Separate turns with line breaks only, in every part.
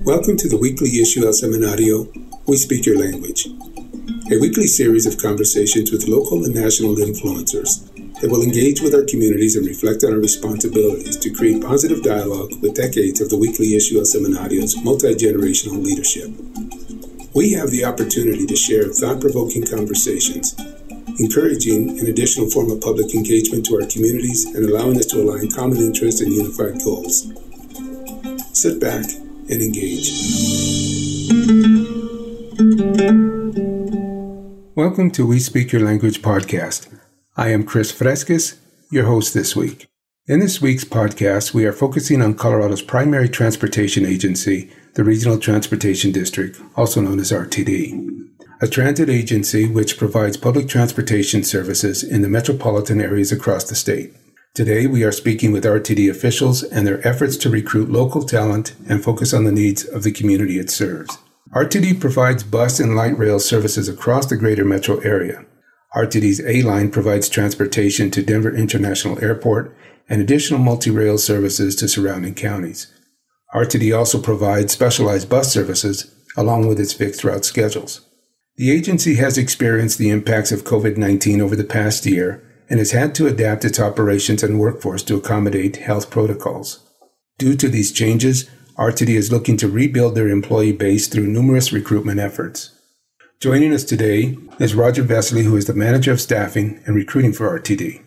Welcome to the weekly issue El Semanario, We Speak Your Language, a weekly series of conversations with local and national influencers that will engage with our communities and reflect on our responsibilities to create positive dialogue with decades of the weekly issue El Semanario's multi generational leadership. We have the opportunity to share thought provoking conversations, encouraging an additional form of public engagement to our communities and allowing us to align common interests and unified goals. Sit back and engage. Welcome to We Speak Your Language podcast. I am Chris Fresquez, your host this week. In this week's podcast, we are focusing on Colorado's primary transportation agency, the Regional Transportation District, also known as RTD, a transit agency which provides public transportation services in the metropolitan areas across the state. Today, we are speaking with RTD officials and their efforts to recruit local talent and focus on the needs of the community it serves. RTD provides bus and light rail services across the greater metro area. RTD's A line provides transportation to Denver International Airport and additional multi rail services to surrounding counties. RTD also provides specialized bus services along with its fixed route schedules. The agency has experienced the impacts of COVID 19 over the past year and has had to adapt its operations and workforce to accommodate health protocols. Due to these changes, RTD is looking to rebuild their employee base through numerous recruitment efforts. Joining us today is Roger Vesely, who is the Manager of Staffing and Recruiting for RTD.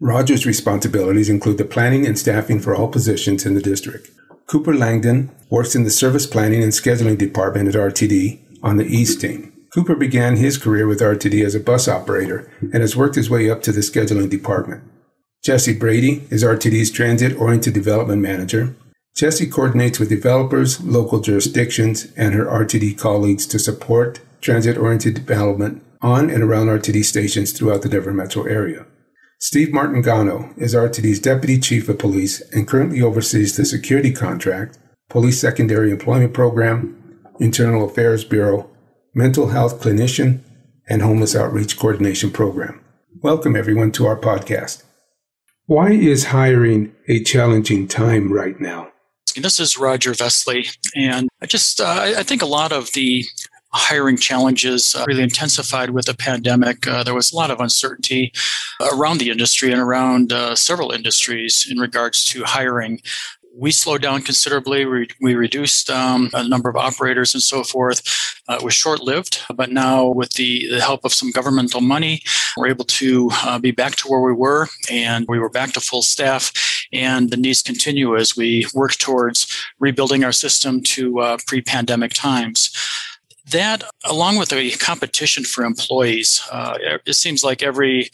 Roger's responsibilities include the planning and staffing for all positions in the district. Cooper Langdon works in the Service Planning and Scheduling Department at RTD on the East team. Cooper began his career with RTD as a bus operator and has worked his way up to the Scheduling Department. Jesse Brady is RTD's Transit Oriented Development Manager. Jesse coordinates with developers, local jurisdictions, and her RTD colleagues to support transit oriented development on and around RTD stations throughout the Denver metro area. Steve Martingano is RTD's Deputy Chief of Police and currently oversees the Security Contract, Police Secondary Employment Program, Internal Affairs Bureau, Mental Health Clinician, and Homeless Outreach Coordination Program. Welcome everyone to our podcast. Why is hiring a challenging time right now?
This is Roger Vesely, and I just uh, I think a lot of the hiring challenges uh, really intensified with the pandemic. Uh, there was a lot of uncertainty around the industry and around uh, several industries in regards to hiring. We slowed down considerably. We, we reduced um, a number of operators and so forth. Uh, it was short lived, but now with the, the help of some governmental money, we're able to uh, be back to where we were and we were back to full staff. And the needs continue as we work towards rebuilding our system to uh, pre pandemic times that, along with the competition for employees, uh, it seems like every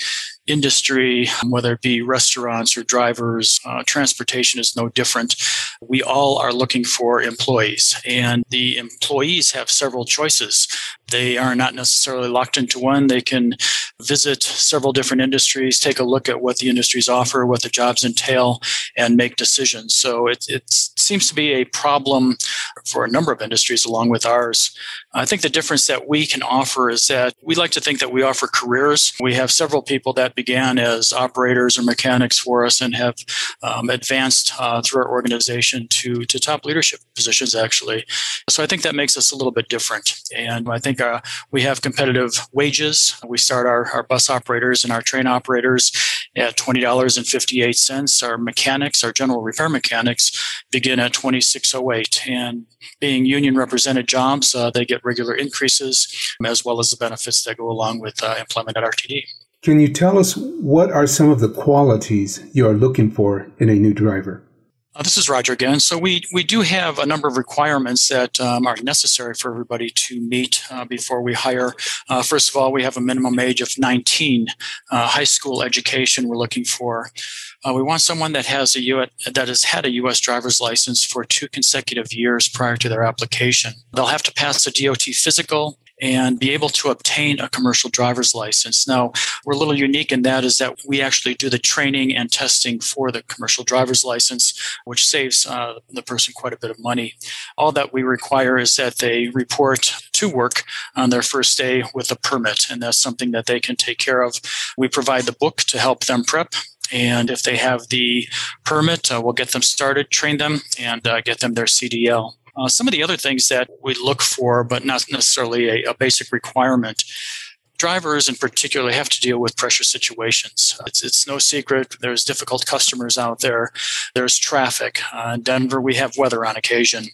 industry, whether it be restaurants or drivers, uh, transportation is no different. We all are looking for employees, and the employees have several choices. They are not necessarily locked into one. They can visit several different industries, take a look at what the industries offer, what the jobs entail, and make decisions. So it, it seems to be a problem for a number of industries along with ours. I think the difference that we can offer is that we like to think that we offer careers. We have several people that began as operators or mechanics for us and have um, advanced uh, through our organization to, to top leadership positions, actually. So I think that makes us a little bit different. And I think uh, we have competitive wages. We start our, our bus operators and our train operators at $20.58. Our mechanics, our general repair mechanics, begin at 2608 And being union represented jobs, uh, they get regular increases as well as the benefits that go along with uh, employment at RTD.
Can you tell us what are some of the qualities you are looking for in a new driver?
Uh, this is Roger again. So we we do have a number of requirements that um, are necessary for everybody to meet uh, before we hire. Uh, first of all, we have a minimum age of 19, uh, high school education. We're looking for. Uh, we want someone that has a U- that has had a U.S. driver's license for two consecutive years prior to their application. They'll have to pass a DOT physical and be able to obtain a commercial driver's license. Now, we're a little unique in that is that we actually do the training and testing for the commercial driver's license, which saves uh, the person quite a bit of money. All that we require is that they report to work on their first day with a permit, and that's something that they can take care of. We provide the book to help them prep. And if they have the permit, uh, we'll get them started, train them, and uh, get them their CDL. Uh, some of the other things that we look for, but not necessarily a, a basic requirement, drivers in particular have to deal with pressure situations. It's, it's no secret there's difficult customers out there. There's traffic. Uh, in Denver, we have weather on occasion.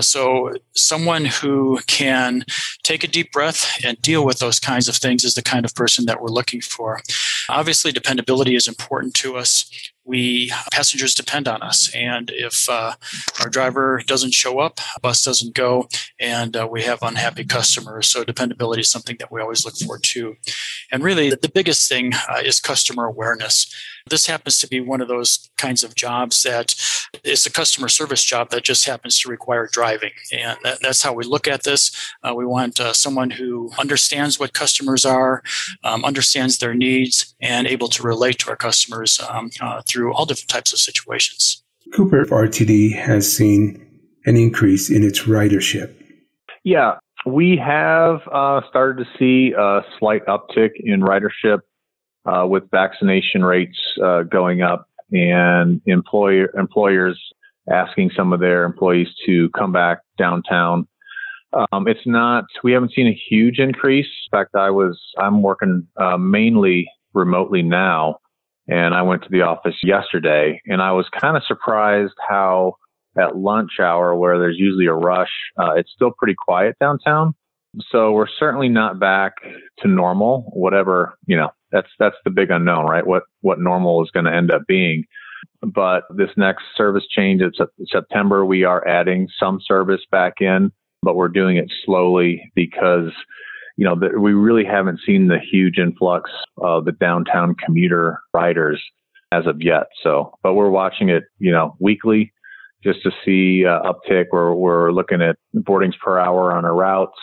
So, someone who can take a deep breath and deal with those kinds of things is the kind of person that we're looking for. Obviously, dependability is important to us we passengers depend on us. And if uh, our driver doesn't show up bus doesn't go and uh, we have unhappy customers. So dependability is something that we always look for too and really the biggest thing uh, is customer awareness this happens to be one of those kinds of jobs that is a customer service job that just happens to require driving. And that, that's how we look at this. Uh, we want uh, someone who understands what customers are, um, understands their needs, and able to relate to our customers um, uh, through all different types of situations.
Cooper RTD has seen an increase in its ridership.
Yeah, we have uh, started to see a slight uptick in ridership uh, with vaccination rates uh, going up and employer employers asking some of their employees to come back downtown. Um, it's not. We haven't seen a huge increase. In fact, I was. I'm working uh, mainly remotely now, and I went to the office yesterday, and I was kind of surprised how at lunch hour, where there's usually a rush, uh, it's still pretty quiet downtown. So we're certainly not back to normal, whatever you know that's that's the big unknown, right? What what normal is going to end up being. But this next service change in September, we are adding some service back in, but we're doing it slowly because you know the, we really haven't seen the huge influx of the downtown commuter riders as of yet. So, but we're watching it, you know, weekly just to see uh, uptick. We're we're looking at boardings per hour on our routes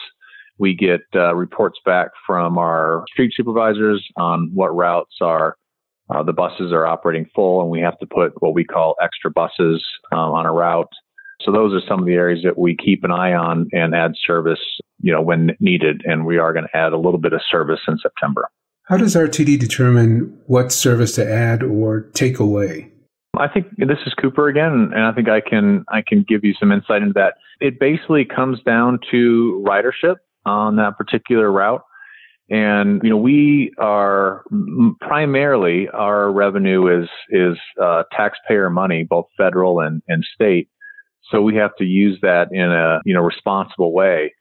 we get uh, reports back from our street supervisors on what routes are uh, the buses are operating full, and we have to put what we call extra buses um, on a route. So those are some of the areas that we keep an eye on and add service, you know, when needed. And we are going to add a little bit of service in September.
How does RTD determine what service to add or take away?
I think this is Cooper again, and I think I can I can give you some insight into that. It basically comes down to ridership on that particular route. And you know, we are primarily our revenue is is uh, taxpayer money, both federal and, and state. So we have to use that in a you know responsible way.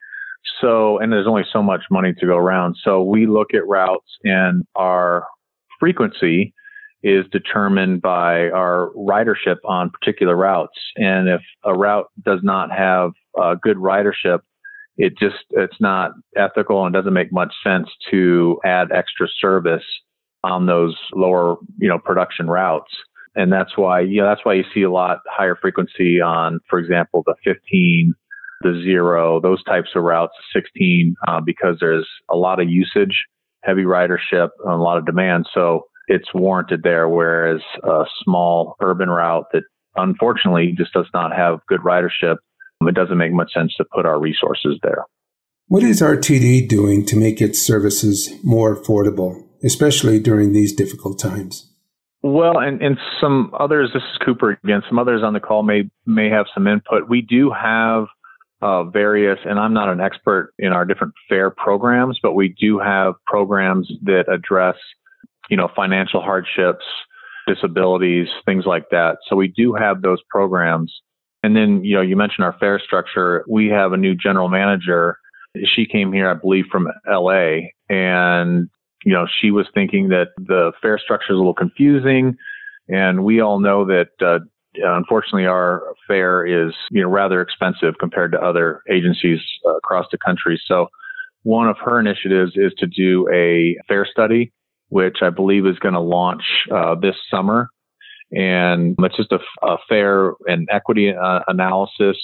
So and there's only so much money to go around. So we look at routes and our frequency is determined by our ridership on particular routes. And if a route does not have uh, good ridership, it just it's not ethical and doesn't make much sense to add extra service on those lower you know production routes. And that's why you know that's why you see a lot higher frequency on for example the 15 the zero those types of routes 16 uh, because there's a lot of usage heavy ridership and a lot of demand. So it's warranted there whereas a small urban route that unfortunately just does not have good ridership it doesn't make much sense to put our resources there.
What is RTD doing to make its services more affordable, especially during these difficult times?
Well, and, and some others, this is Cooper again, some others on the call may, may have some input. We do have uh, various, and I'm not an expert in our different fare programs, but we do have programs that address, you know, financial hardships, disabilities, things like that. So we do have those programs. And then, you know, you mentioned our fare structure. We have a new general manager. She came here, I believe, from LA. And, you know, she was thinking that the fare structure is a little confusing. And we all know that, uh, unfortunately, our fare is, you know, rather expensive compared to other agencies uh, across the country. So one of her initiatives is to do a fare study, which I believe is going to launch uh, this summer and it's just a, a fare and equity uh, analysis.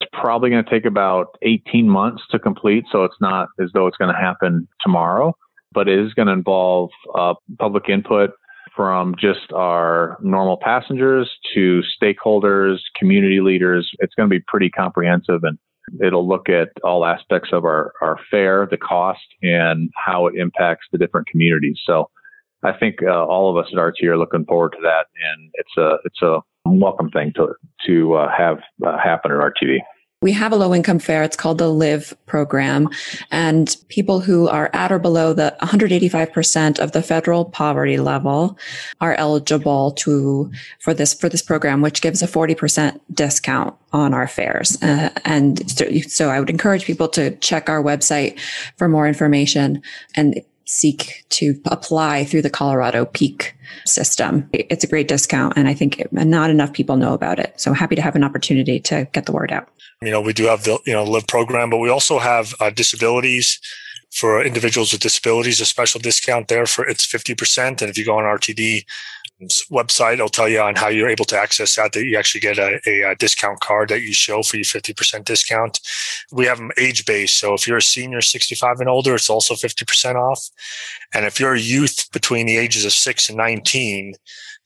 It's probably going to take about 18 months to complete, so it's not as though it's going to happen tomorrow, but it is going to involve uh, public input from just our normal passengers to stakeholders, community leaders. It's going to be pretty comprehensive and it'll look at all aspects of our, our fare, the cost, and how it impacts the different communities. So I think uh, all of us at RT are looking forward to that, and it's a it's a welcome thing to to uh, have uh, happen at RTD.
We have a low income fare. It's called the LIVE program. And people who are at or below the 185% of the federal poverty level are eligible to, for this, for this program, which gives a 40% discount on our fares. Uh, and so, so I would encourage people to check our website for more information and seek to apply through the Colorado Peak system. It's a great discount, and I think not enough people know about it. So I'm happy to have an opportunity to get the word out.
You know, we do have the you know live program, but we also have uh, disabilities for individuals with disabilities. A special discount there for it's fifty percent, and if you go on RTD website, it'll tell you on how you're able to access that. That you actually get a, a, discount card that you show for your fifty percent discount. We have them age based, so if you're a senior, sixty five and older, it's also fifty percent off. And if you're a youth between the ages of six and nineteen,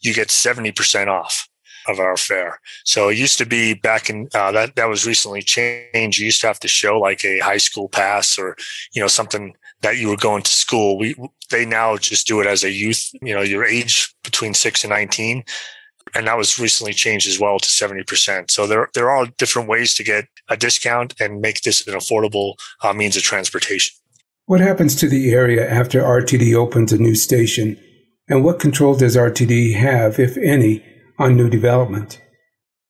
you get seventy percent off of our fare. So it used to be back in uh, that that was recently changed. You used to have to show like a high school pass or you know something that you were going to school. We they now just do it as a youth. You know, your age between six and nineteen, and that was recently changed as well to seventy percent. So there there are different ways to get a discount and make this an affordable uh, means of transportation.
What happens to the area after RTD opens a new station, and what control does RTD have, if any? on new development?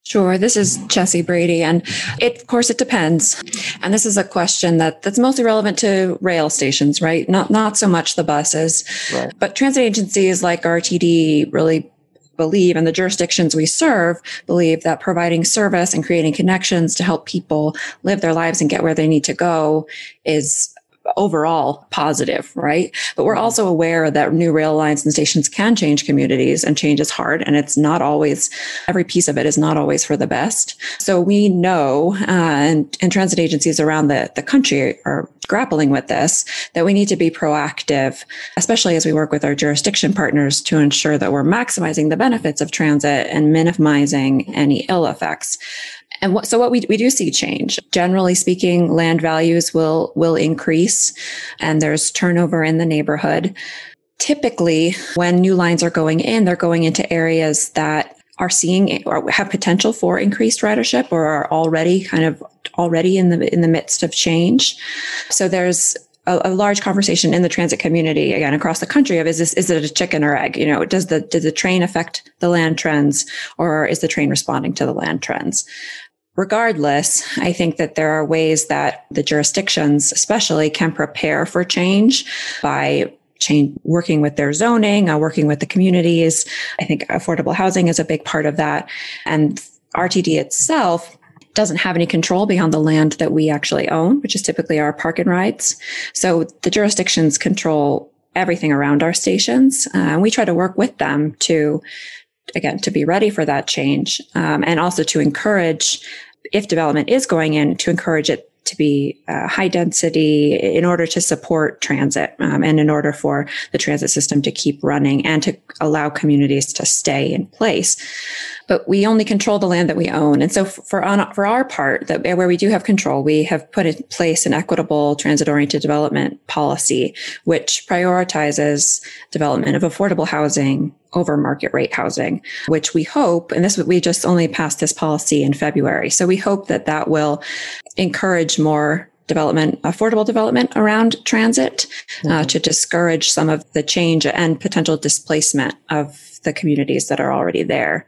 Sure. This is Chessie Brady. And it, of course, it depends. And this is a question that, that's mostly relevant to rail stations, right? Not, not so much the buses, right. but transit agencies like RTD really believe and the jurisdictions we serve believe that providing service and creating connections to help people live their lives and get where they need to go is overall positive, right? But we're also aware that new rail lines and stations can change communities and change is hard. And it's not always, every piece of it is not always for the best. So we know, uh, and, and transit agencies around the, the country are grappling with this, that we need to be proactive, especially as we work with our jurisdiction partners to ensure that we're maximizing the benefits of transit and minimizing any ill effects. And what, so what we, we do see change. Generally speaking, land values will, will increase and there's turnover in the neighborhood. Typically, when new lines are going in, they're going into areas that are seeing or have potential for increased ridership or are already kind of already in the in the midst of change. So there's a, large conversation in the transit community again across the country of is this is it a chicken or egg? You know, does the does the train affect the land trends or is the train responding to the land trends? Regardless, I think that there are ways that the jurisdictions especially can prepare for change by change, working with their zoning, uh, working with the communities. I think affordable housing is a big part of that. And RTD itself doesn't have any control beyond the land that we actually own, which is typically our park and rides. So the jurisdictions control everything around our stations. Uh, and we try to work with them to, again, to be ready for that change um, and also to encourage if development is going in, to encourage it to be uh, high density in order to support transit um, and in order for the transit system to keep running and to allow communities to stay in place but we only control the land that we own. And so for on, for our part, that where we do have control, we have put in place an equitable transit oriented development policy, which prioritizes development of affordable housing over market rate housing, which we hope, and this we just only passed this policy in February. So we hope that that will encourage more development, affordable development around transit uh, mm-hmm. uh, to discourage some of the change and potential displacement of the communities that are already there.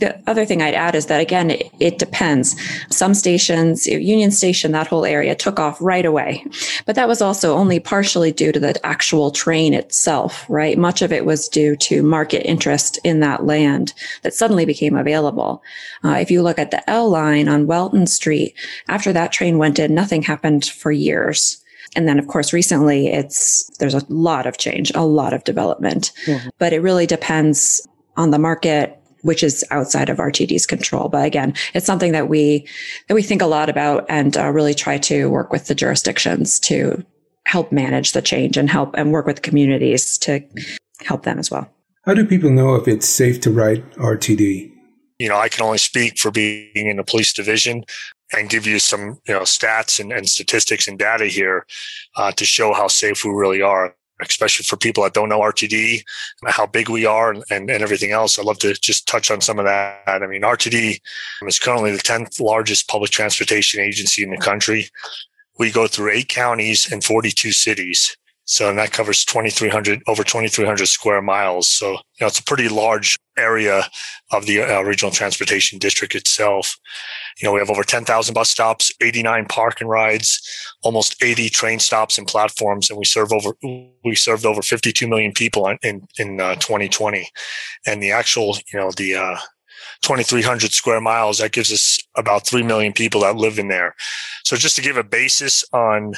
The other thing I'd add is that again, it, it, depends. Some stations, Union Station, that whole area took off right away, but that was also only partially due to the actual train itself, right? Much of it was due to market interest in that land that suddenly became available. Uh, if you look at the L line on Welton Street, after that train went in, nothing happened for years. And then, of course, recently it's, there's a lot of change, a lot of development, mm-hmm. but it really depends on the market, which is outside of RTD's control. But again, it's something that we, that we think a lot about and uh, really try to work with the jurisdictions to help manage the change and help and work with communities to help them as well.
How do people know if it's safe to write RTD?
You know, I can only speak for being in the police division and give you some, you know, stats and, and statistics and data here uh, to show how safe we really are. Especially for people that don't know RTD, how big we are and, and, and everything else. I'd love to just touch on some of that. I mean, RTD is currently the 10th largest public transportation agency in the country. We go through eight counties and 42 cities. So, and that covers 2,300, over 2,300 square miles. So, you know, it's a pretty large area of the uh, regional transportation district itself. You know, we have over 10,000 bus stops, 89 park and rides, almost 80 train stops and platforms, and we serve over, we served over 52 million people in, in, uh, 2020. And the actual, you know, the, uh, 2,300 square miles, that gives us about 3 million people that live in there. So just to give a basis on,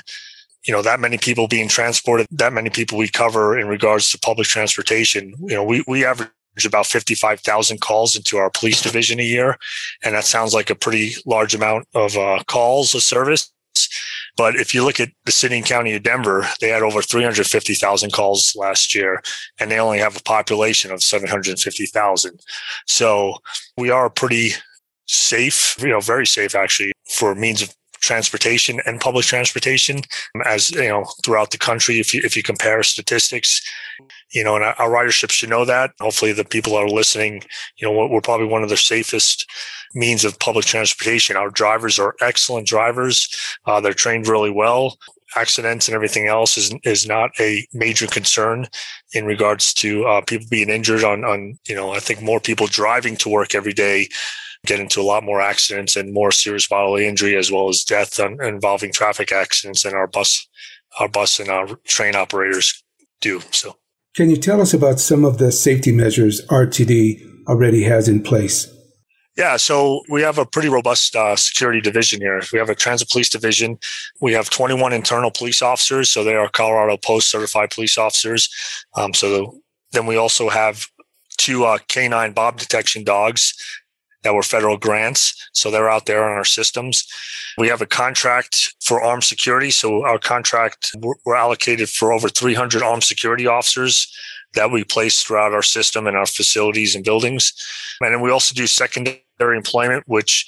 you know, that many people being transported, that many people we cover in regards to public transportation. You know, we, we average about 55,000 calls into our police division a year. And that sounds like a pretty large amount of uh, calls of service. But if you look at the city and county of Denver, they had over 350,000 calls last year, and they only have a population of 750,000. So we are pretty safe, you know, very safe actually for means of transportation and public transportation as you know throughout the country if you if you compare statistics you know and our ridership should know that. Hopefully the people are listening you know we're probably one of the safest means of public transportation. Our drivers are excellent drivers. Uh, they're trained really well. Accidents and everything else is is not a major concern in regards to uh, people being injured on on you know I think more people driving to work every day get into a lot more accidents and more serious bodily injury as well as death involving traffic accidents than our bus, our bus and our train operators do. So,
can you tell us about some of the safety measures RTD already has in place?
Yeah, so we have a pretty robust uh, security division here. We have a transit police division. We have 21 internal police officers, so they are Colorado POST certified police officers. Um, so then we also have two uh, canine Bob detection dogs that were federal grants. So they're out there on our systems. We have a contract for armed security. So our contract, we're allocated for over 300 armed security officers that we place throughout our system and our facilities and buildings. And then we also do secondary employment, which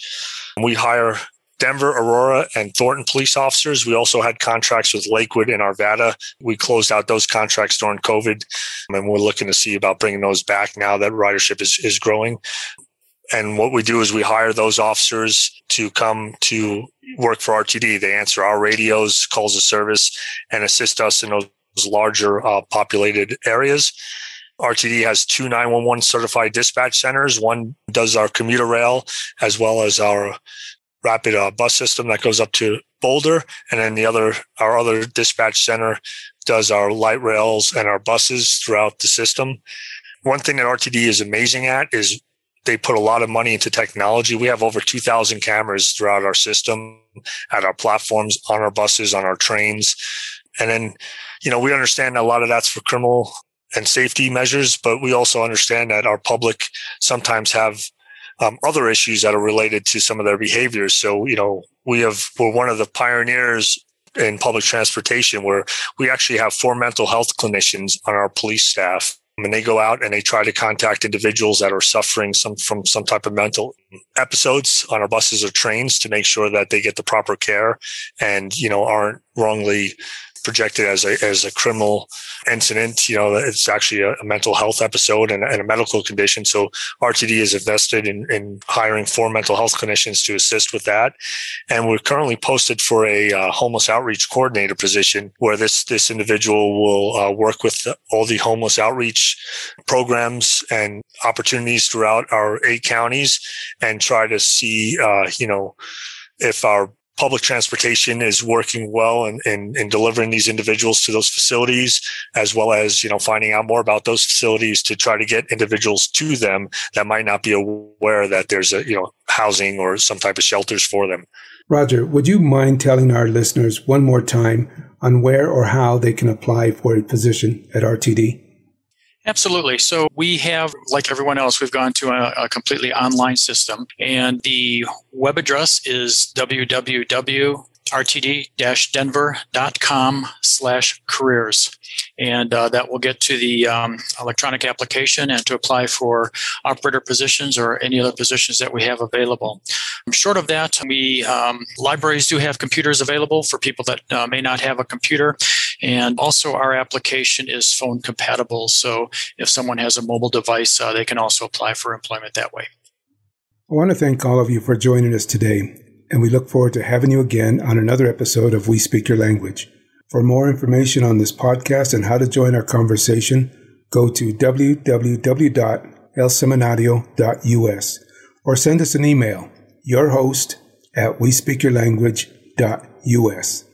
we hire Denver, Aurora, and Thornton police officers. We also had contracts with Lakewood and Arvada. We closed out those contracts during COVID, and we're looking to see about bringing those back now that ridership is, is growing. And what we do is we hire those officers to come to work for RTD. They answer our radios, calls of service, and assist us in those larger uh, populated areas. RTD has two 911 certified dispatch centers. One does our commuter rail as well as our rapid uh, bus system that goes up to Boulder. And then the other, our other dispatch center does our light rails and our buses throughout the system. One thing that RTD is amazing at is they put a lot of money into technology. We have over 2,000 cameras throughout our system, at our platforms, on our buses, on our trains. And then, you know, we understand a lot of that's for criminal and safety measures, but we also understand that our public sometimes have um, other issues that are related to some of their behaviors. So, you know, we have, we're one of the pioneers in public transportation where we actually have four mental health clinicians on our police staff and they go out and they try to contact individuals that are suffering some from some type of mental episodes on our buses or trains to make sure that they get the proper care and you know aren't wrongly projected as a as a criminal incident. You know, it's actually a, a mental health episode and, and, a medical condition. So RTD is invested in, in, hiring four mental health clinicians to assist with that. And we're currently posted for a uh, homeless outreach coordinator position where this this individual will uh, work with all the homeless outreach programs and opportunities throughout our eight counties and try to see, uh, you know, if our public transportation is working well in, in, in, delivering these individuals to those facilities, as well as, you know, finding out more about those facilities to try to get individuals to them that might not be aware that there's a, you know, housing or some type of shelters for them.
Roger, would you mind telling our listeners one more time on where or how they can apply for a position at RTD?
Absolutely. So we have, like everyone else, we've gone to a, a completely online system, and the web address is www rtd-denver.com slash careers. And uh, that will get to the um, electronic application and to apply for operator positions or any other positions that we have available. Short of that we um, libraries do have computers available for people that uh, may not have a computer And also, our application is phone compatible. So if someone has a mobile device, uh, they can also apply for employment that way.
I want to thank all of you for joining us today, and we look forward to having you again on another episode of We Speak Your Language. For more information on this podcast and how to join our conversation, go to www.elsemanario.us or send us an email, your host at we speak your language.us.